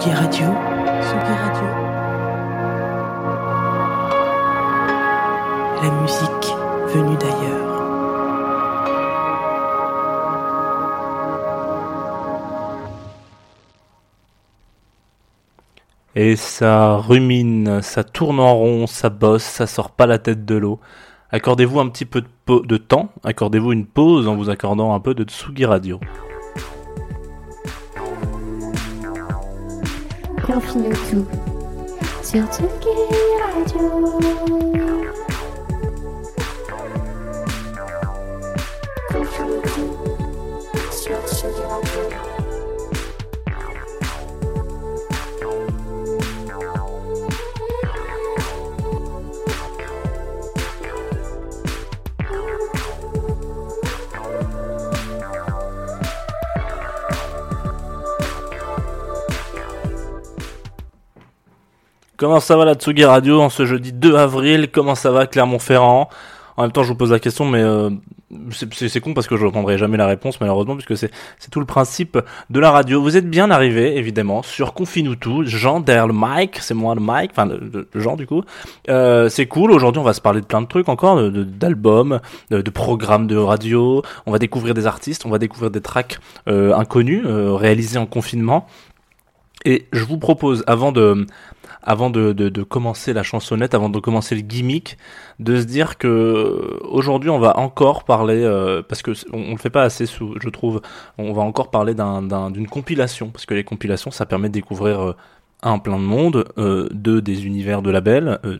Tsugi Radio. Tsugi Radio. La musique venue d'ailleurs. Et ça rumine, ça tourne en rond, ça bosse, ça sort pas la tête de l'eau. Accordez-vous un petit peu de, temps, accordez-vous une pause en vous accordant un peu de Tsugi Radio. Confine tout sur Tsugi Radio. Comment ça va la Tsugi Radio en ce jeudi 2 avril? Comment ça va Clermont-Ferrand? En même temps, je vous pose la question, mais euh, c'est- con parce que je n'entendrai jamais la réponse, malheureusement, puisque c'est tout le principe de la radio. Vous êtes bien arrivé, évidemment, sur Confine tout. Jean derrière le mic, c'est moi le mic, enfin le, le Jean du coup. Euh, c'est cool. Aujourd'hui, on va se parler de plein de trucs encore, de- de- d'albums, de, de programmes de radio. On va découvrir des artistes, on va découvrir des tracks euh, inconnus euh, réalisés en confinement. Et je vous propose, avant de avant de, de, commencer la chansonnette, avant de commencer le gimmick, de se dire que aujourd'hui on va encore parler, euh, parce que on, le fait pas assez, sous, je trouve, on va encore parler d'un- d'un- d'une compilation, parce que les compilations ça permet de découvrir euh, un plein de monde, euh, deux des univers de labels, euh,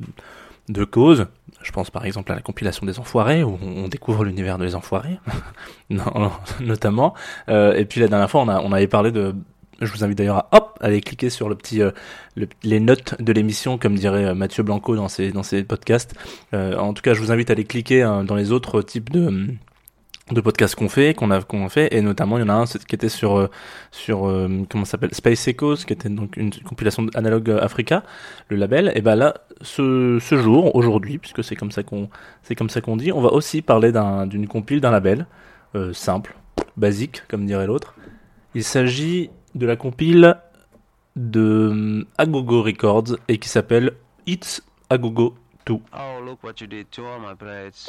de causes. Je pense par exemple à la compilation des Enfoirés où on découvre l'univers des Enfoirés, notamment. Euh, et puis la dernière fois on avait parlé de je vous invite d'ailleurs à hop aller cliquer sur le petit euh, le- les notes de l'émission comme dirait euh, Mathieu Blanco dans ses dans ses podcasts. Euh, en tout cas, je vous invite à aller cliquer hein, dans les autres types de de podcasts qu'on fait, qu'on a qu'on fait, et notamment il y en a un qui était sur sur euh, comment s'appelle? Space Echoes, qui était donc une compilation d'Analog Africa, le label. Et ben là, ce, ce jour, aujourd'hui, puisque c'est comme ça qu'on c'est dit, on va aussi parler d'un d'une compile d'un label simple, basique, comme dirait l'autre. Il s'agit de la compile de euh, Agogo Records et qui s'appelle It's Agogo 2. Oh, look what you did to all my plates.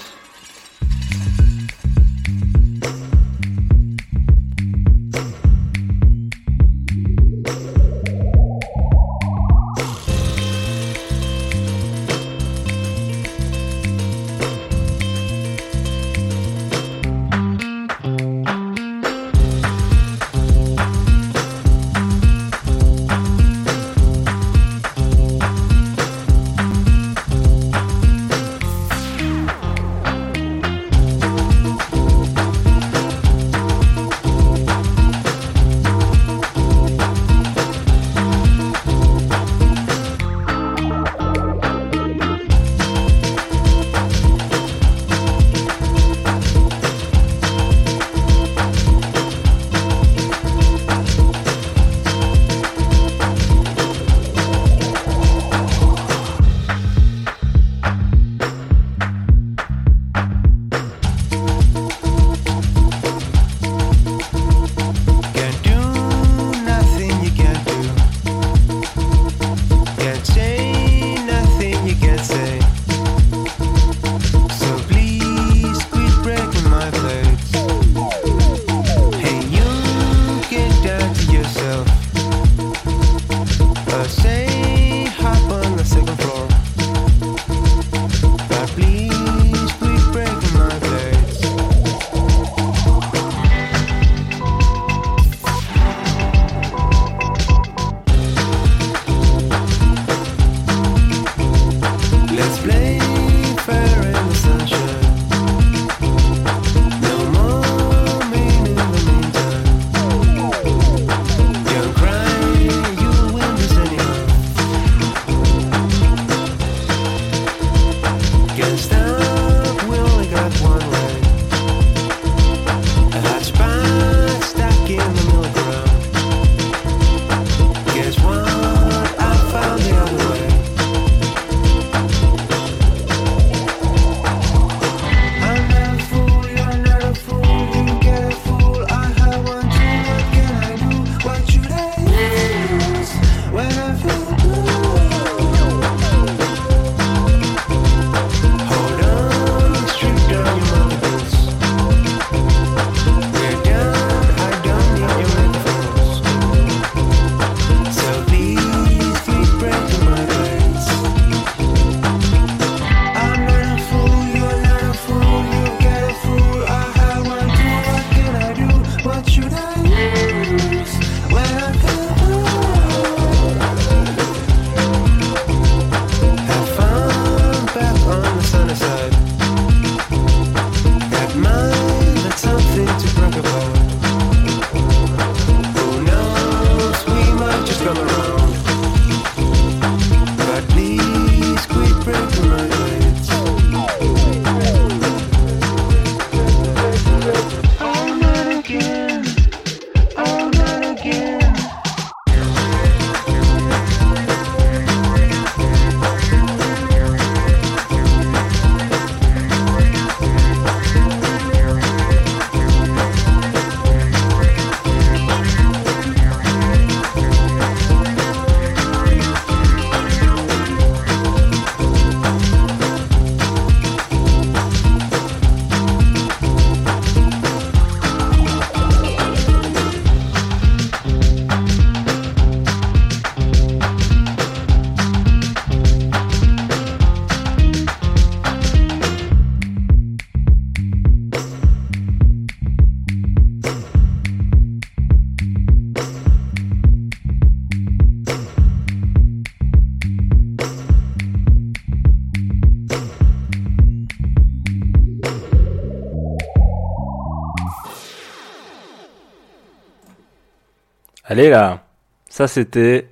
Allez là, ça c'était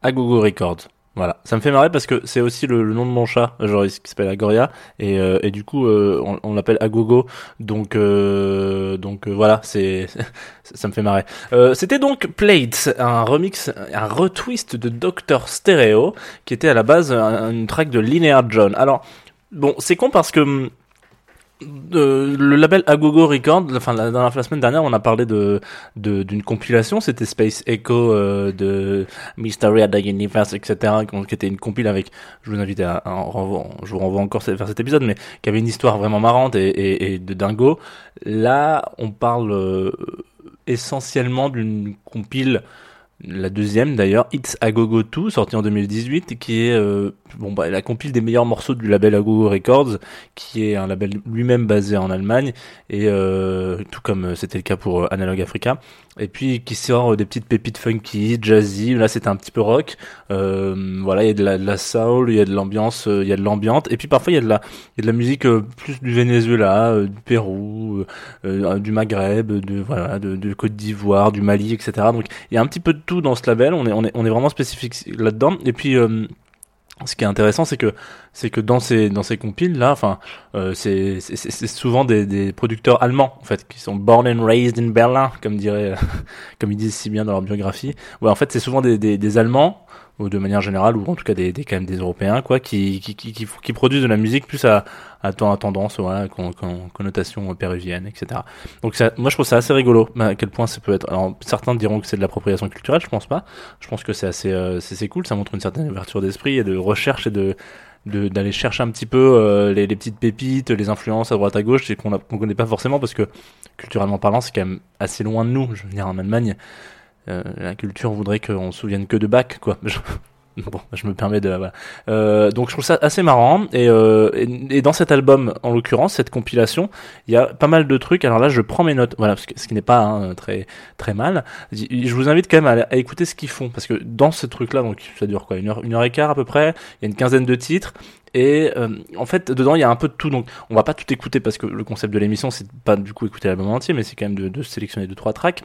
Agogo Records. Voilà, ça me fait marrer parce que c'est aussi le, nom de mon chat, genre qui s'appelle Agoria, et, euh, et du coup euh, on, l'appelle Agogo, donc euh, donc voilà, ça me fait marrer. C'était donc Plates, un remix, un retwist de Doctor Stereo, qui était à la base un- une track de Linear John. Alors bon, c'est con parce que hum, le label Agogo Records, enfin la, dans la, semaine dernière, on a parlé de d'une compilation, c'était Space Echo euh, de Mystery at the Universe, etc., qui était une compile avec, je vous invite à, à renvoie- je vous renvoie encore vers cet épisode, mais qui avait une histoire vraiment marrante et de dingo. Là, on parle euh, essentiellement d'une compile la deuxième d'ailleurs, It's Agogo 2, sortie en 2018, qui est euh, bon bah la compile des meilleurs morceaux du label Agogo Records, qui est un label lui-même basé en Allemagne et euh, tout comme euh, c'était le cas pour euh, Analog Africa, et puis qui sort euh, des petites pépites funky, jazzy. Là c'était un petit peu rock. Euh, voilà, il y a de la, de la soul, il y a de l'ambiance, euh, il y a de l'ambiante, et puis parfois il y a de la il y a de la musique euh, plus du Venezuela, du Pérou, du Maghreb, de voilà, de, de Côte d'Ivoire, du Mali, etc. Donc il y a un petit peu de tout dans ce label. On est on est on est vraiment spécifique là-dedans. Et puis ce qui est intéressant, c'est que c'est que dans ces dans ces compiles là, enfin, euh, c'est c'est souvent des, des producteurs allemands en fait qui sont born and raised in Berlin, comme dirait comme ils disent si bien dans leur biographie. Ouais, en fait, c'est souvent des, des des Allemands ou de manière générale ou en tout cas des, des quand même des Européens quoi qui qui, qui qui produisent de la musique plus à à, à tendance voilà con, con- connotation péruvienne etc. Donc ça, moi je trouve ça assez rigolo à quel point ça peut être. Alors certains diront que c'est de l'appropriation culturelle, je pense pas. Je pense que c'est assez euh, c'est cool, ça montre une certaine ouverture d'esprit et de recherche et de de- d'aller chercher un petit peu euh, les, les petites pépites, les influences à droite à gauche, et qu'on qu'on connaît pas forcément parce que culturellement parlant, c'est quand même assez loin de nous. Je veux dire, en Allemagne, la culture voudrait qu'on se souvienne que de Bach, quoi. Bon, je me permets de. Voilà. Euh, donc je trouve ça assez marrant et, euh, et, dans cet album, en l'occurrence, cette compilation, il y a pas mal de trucs. Alors là, je prends mes notes, voilà, ce, qui n'est pas hein, très très mal. Je vous invite quand même à, à écouter ce qu'ils font parce que dans ce truc-là, donc ça dure quoi, une heure, une heure et quart à peu près. Il y a une quinzaine de titres et euh, en fait dedans il y a un peu de tout. Donc on va pas tout écouter parce que le concept de l'émission c'est pas du coup écouter l'album entier, mais c'est quand même de, de sélectionner deux trois tracks.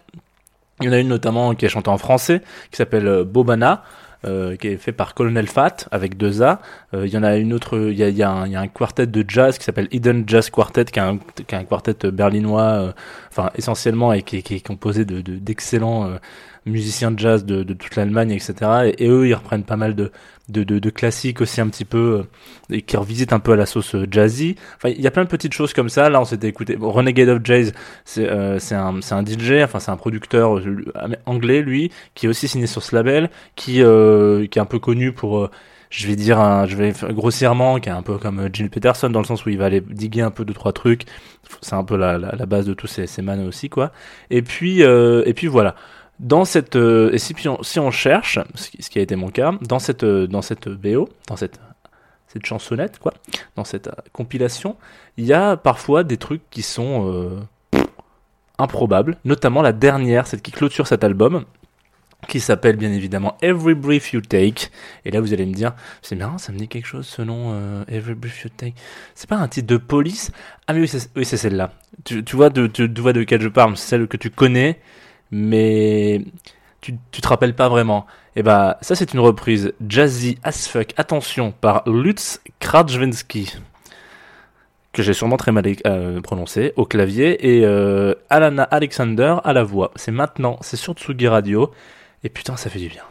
Il y en a une notamment qui est chantée en français, qui s'appelle euh, Bobana, euh, qui est fait par Colonel Fat avec deux A. Euh, il y en a une autre, il y a, y a un, y a un quartet de jazz qui s'appelle Hidden Jazz Quartet, qui est un, qui est un quartet berlinois, euh, enfin essentiellement et qui, qui est composé de de- d'excellents euh, musiciens de jazz de, de toute l'Allemagne, etc. Et, eux, ils reprennent pas mal de de, de, classiques aussi un petit peu euh, et qui revisitent un peu à la sauce euh, jazzy. Enfin, il y a plein de petites choses comme ça. Là, on s'était écouté. Bon, Renegade of Jazz, c'est euh, un, un DJ, enfin c'est un producteur euh, anglais, lui, qui est aussi signé sur ce label, qui euh, qui est un peu connu pour je vais dire un, je vais grossièrement qui est un peu comme Jill Peterson dans le sens où il va aller diguer un peu deux trois trucs c'est un peu la, la, base de tous ces, ces man aussi quoi et puis euh, et puis voilà dans cette euh, et si, si on cherche ce qui, a été mon cas dans cette euh, dans cette BO dans cette cette chansonnette quoi dans cette euh, compilation il y a parfois des trucs qui sont improbables notamment la dernière celle qui clôture cet album qui s'appelle bien évidemment Every Brief You Take. Et là, vous allez me dire, c'est marrant, ça me dit quelque chose ce nom, Every Brief You Take. C'est pas un titre de police? Ah, mais oui, c'est celle-là. Tu, vois de, tu, tu vois de quelle je parle, celle que tu connais, mais tu, tu te rappelles pas vraiment. Et bah, ça, c'est une reprise jazzy as fuck, attention, par Lutz Krajewski que j'ai sûrement très mal euh, prononcé, au clavier, et euh, Alana Alexander à la voix. C'est maintenant, c'est sur Tsugi Radio, et putain, ça fait du bien.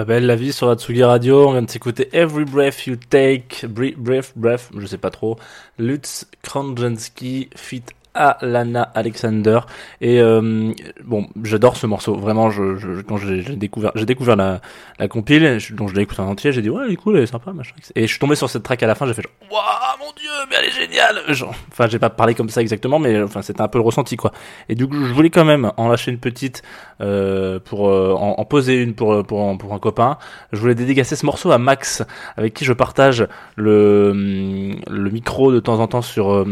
Pas belle la vie sur Atsugi Radio. On vient de s'écouter Every Breath You Take, Bre- Breath, Breath, je sais pas trop. Lutz Krążewski fit Alana Alexander. Et euh, bon, j'adore ce morceau. Vraiment, je, quand j'ai découvert, j'ai découvert la, la compile, dont je l'ai écouté en entier, j'ai dit ouais, elle est cool, elle est sympa, machin. Et je suis tombé sur cette track à la fin, j'ai fait genre, waouh, mon dieu, mais elle est géniale. Genre, enfin, j'ai pas parlé comme ça exactement, mais enfin, c'était un peu le ressenti quoi. Et du coup, je voulais quand même en lâcher une petite euh, pour euh, en, poser une pour pour un, pour un copain. Je voulais dédicacer ce morceau à Max, avec qui je partage le le micro de temps en temps sur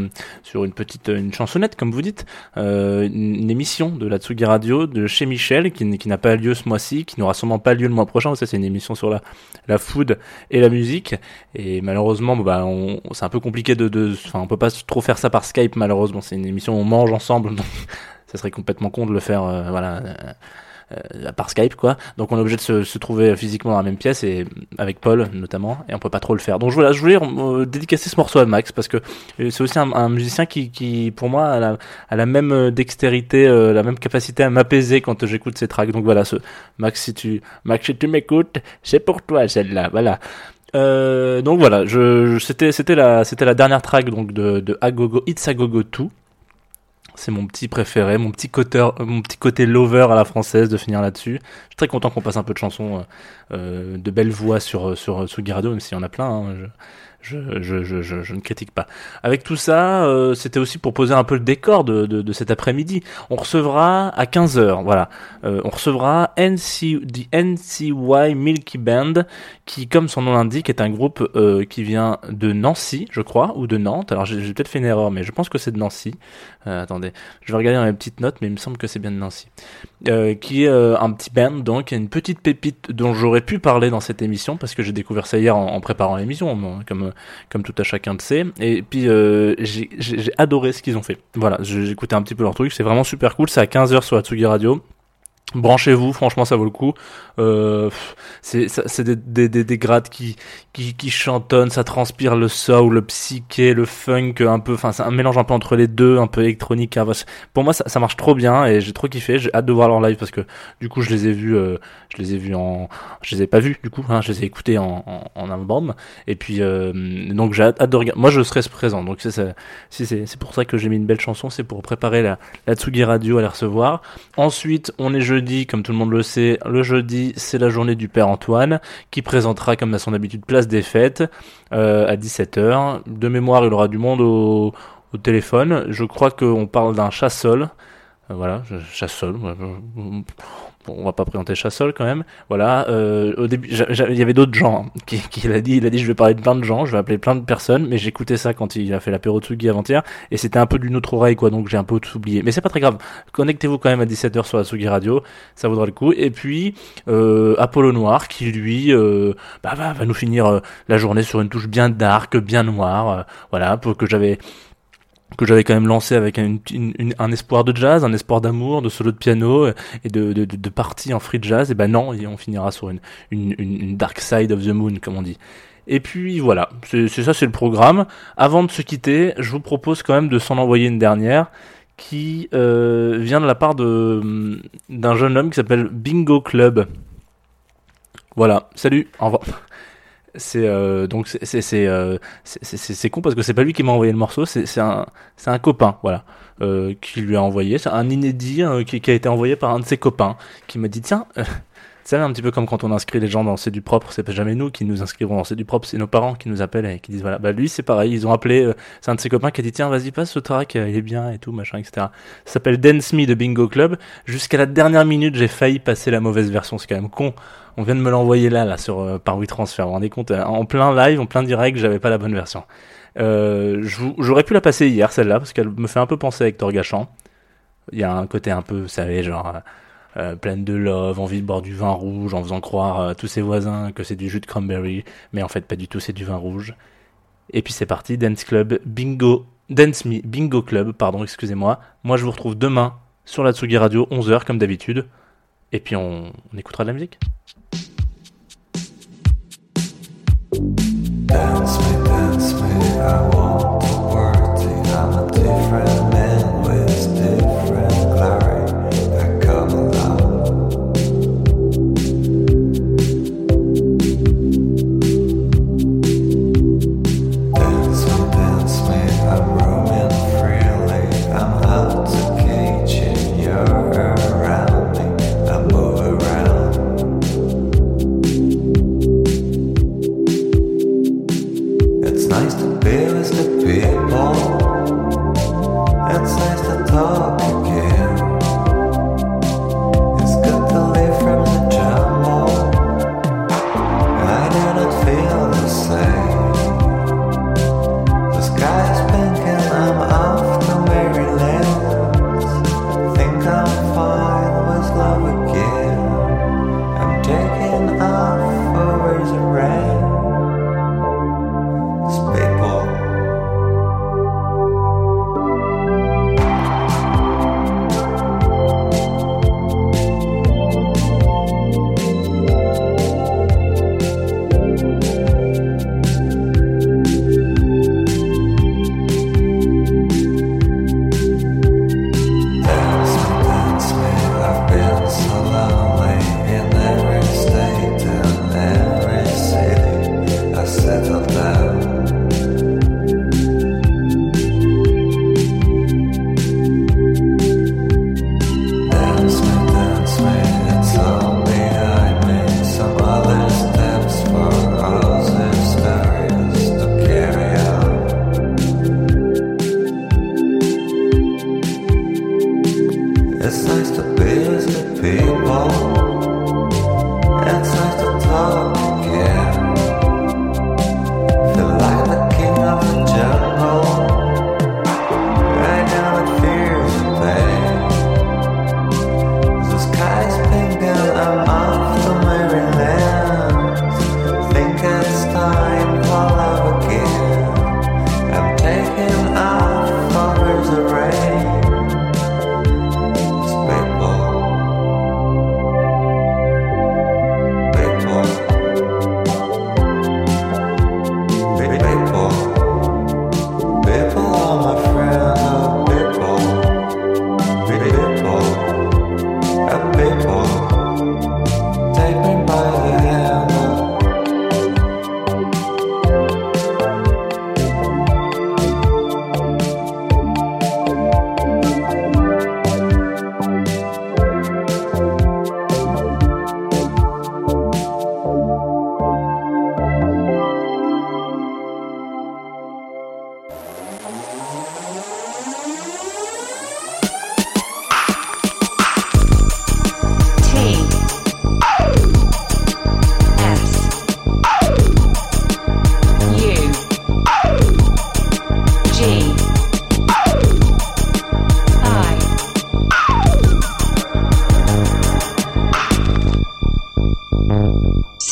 sur une petite une chansonnette comme vous dites, euh, une, émission de la Tsugi Radio de chez Michel qui, n'a pas lieu ce mois-ci, qui n'aura sûrement pas lieu le mois prochain. Ça c'est une émission sur la la food et la musique. Et malheureusement, bah, c'est un peu compliqué de, de, enfin, on peut pas trop faire ça par Skype. Malheureusement, c'est une émission où on mange ensemble, donc ça serait complètement con de le faire, euh, voilà, euh, par Skype quoi. Donc on est obligé de se, se trouver physiquement dans la même pièce et avec Paul notamment et on peut pas trop le faire. Donc voilà, je voulais euh, dédicacer ce morceau à Max parce que euh, c'est aussi un, un musicien qui, qui pour moi a la, a la même euh, dextérité, euh, la même capacité à m'apaiser quand j'écoute ses tracks. Donc voilà, ce Max si tu Max si tu m'écoutes, c'est pour toi celle-là. Voilà. Euh, donc voilà, je- c'était c'était la c'était la dernière track donc de de Agogo It's Agogo 2. C'est mon petit préféré, mon petit côté mon petit côté lover à la française de finir là-dessus. Je suis très content qu'on passe un peu de chansons euh, de belles voix sur sur Sugi Radio même s'il y en a plein hein, je, je, je, je, je, ne critique pas. Avec tout ça, euh, c'était aussi pour poser un peu le décor de, de, cet après-midi. On recevra à 15h, voilà, euh, on recevra NC, the NCY Milky Band, qui, comme son nom l'indique, est un groupe euh, qui vient de Nancy, je crois, ou de Nantes. Alors j'ai peut-être fait une erreur, mais je pense que c'est de Nancy. Euh, attendez, je vais regarder dans mes petites notes, mais il me semble que c'est bien de Nancy. Euh, qui est euh, un petit band, donc une petite pépite dont j'aurais pu parler dans cette émission, parce que j'ai découvert ça hier en, préparant l'émission, bon, comme, comme tout à chacun de sait. Et puis euh, j'ai adoré ce qu'ils ont fait. Voilà, j'ai écouté un petit peu leur truc, c'est vraiment super cool, c'est à 15h sur Atsugi Radio. Branchez-vous, franchement ça vaut le coup. Euh, c'est des, des, des, des grades qui, qui, qui chantonnent, ça transpire le soul, le psyché, le funk, un peu, enfin c'est un mélange un peu entre les deux, un peu électronique. Pour moi ça, ça marche trop bien et j'ai trop kiffé. J'ai hâte de voir leur live parce que du coup je les ai vus, euh, je les ai vus en, je les ai pas vus du coup, hein, je les ai écoutés en, en, en album et puis euh, donc j'ai hâte, de regarder. Moi je serai présent donc c'est si c'est pour ça que j'ai mis une belle chanson, c'est pour préparer la, la Tsugi Radio à les recevoir. Ensuite, on est jeudi, comme tout le monde le sait. Le jeudi, c'est la journée du Père Antoine, qui présentera, comme à son habitude, Place des Fêtes, euh, à 17h. De mémoire, il aura du monde au, téléphone. Je crois qu'on parle d'un chassol. Euh, voilà, chassol. On va pas présenter Chassol quand même. Voilà. Euh, au début, il y avait d'autres gens hein, qui, qui l'a dit. Il a dit, je vais parler de plein de gens, je vais appeler plein de personnes. Mais j'écoutais ça quand il a fait l'apéro Tsugi avant-hier, et c'était un peu d'une autre oreille, quoi. Donc j'ai un peu tout oublié. Mais c'est pas très grave. Connectez-vous quand même à 17h sur la Tsugi Radio, ça vaudra le coup. Et puis euh, Apollo Noir, qui lui euh, bah, va, va nous finir euh, la journée sur une touche bien dark, bien noire. euh, voilà, pour que j'avais que j'avais quand même lancé avec un, espoir de jazz, un espoir d'amour, de solo de piano euh, et de, de, de, de partie en free jazz. Et ben non, et on finira sur une, une, dark side of the moon, comme on dit. Et puis voilà, c'est ça, c'est le programme. Avant de se quitter, je vous propose quand même de s'en envoyer une dernière qui euh, vient de la part de d'un jeune homme qui s'appelle Bingo Club. Voilà, salut, au revoir. C'est euh, donc c'est c'est euh, c'est- con parce que c'est pas lui qui m'a envoyé le morceau, c'est c'est un c'est un copain, voilà, euh, qui lui a envoyé, c'est un inédit euh, qui, qui a été envoyé par un de ses copains, qui m'a dit tiens, euh, savez un petit peu comme quand on inscrit les gens dans C'est du propre, c'est pas jamais nous qui nous inscrivons dans C'est du propre, c'est nos parents qui nous appellent et qui disent voilà, bah lui c'est pareil, ils ont appelé, euh, c'est un de ses copains qui a dit tiens vas-y passe ce track, euh, il est bien et tout machin etc. Ça s'appelle Dance Me de Bingo Club. Jusqu'à la dernière minute j'ai failli passer la mauvaise version, c'est quand même con. On vient de me l'envoyer là, là, sur euh, par WeTransfer. Vous vous rendez compte, euh, en plein live, en plein direct, j'avais pas la bonne version. Euh, J'aurais pu la passer hier, celle-là, parce qu'elle me fait un peu penser à Hector Gachant. Il y a un côté un peu, vous savez, genre euh, pleine de love, envie de boire du vin rouge, en faisant croire à tous ses voisins que c'est du jus de cranberry, mais en fait pas du tout, c'est du vin rouge. Et puis c'est parti, Dance Club, Bingo, Dance Me, Bingo Club, pardon, excusez-moi. Moi je vous retrouve demain sur la Tsugi Radio, 11h comme d'habitude. Et puis on, écoutera de la musique.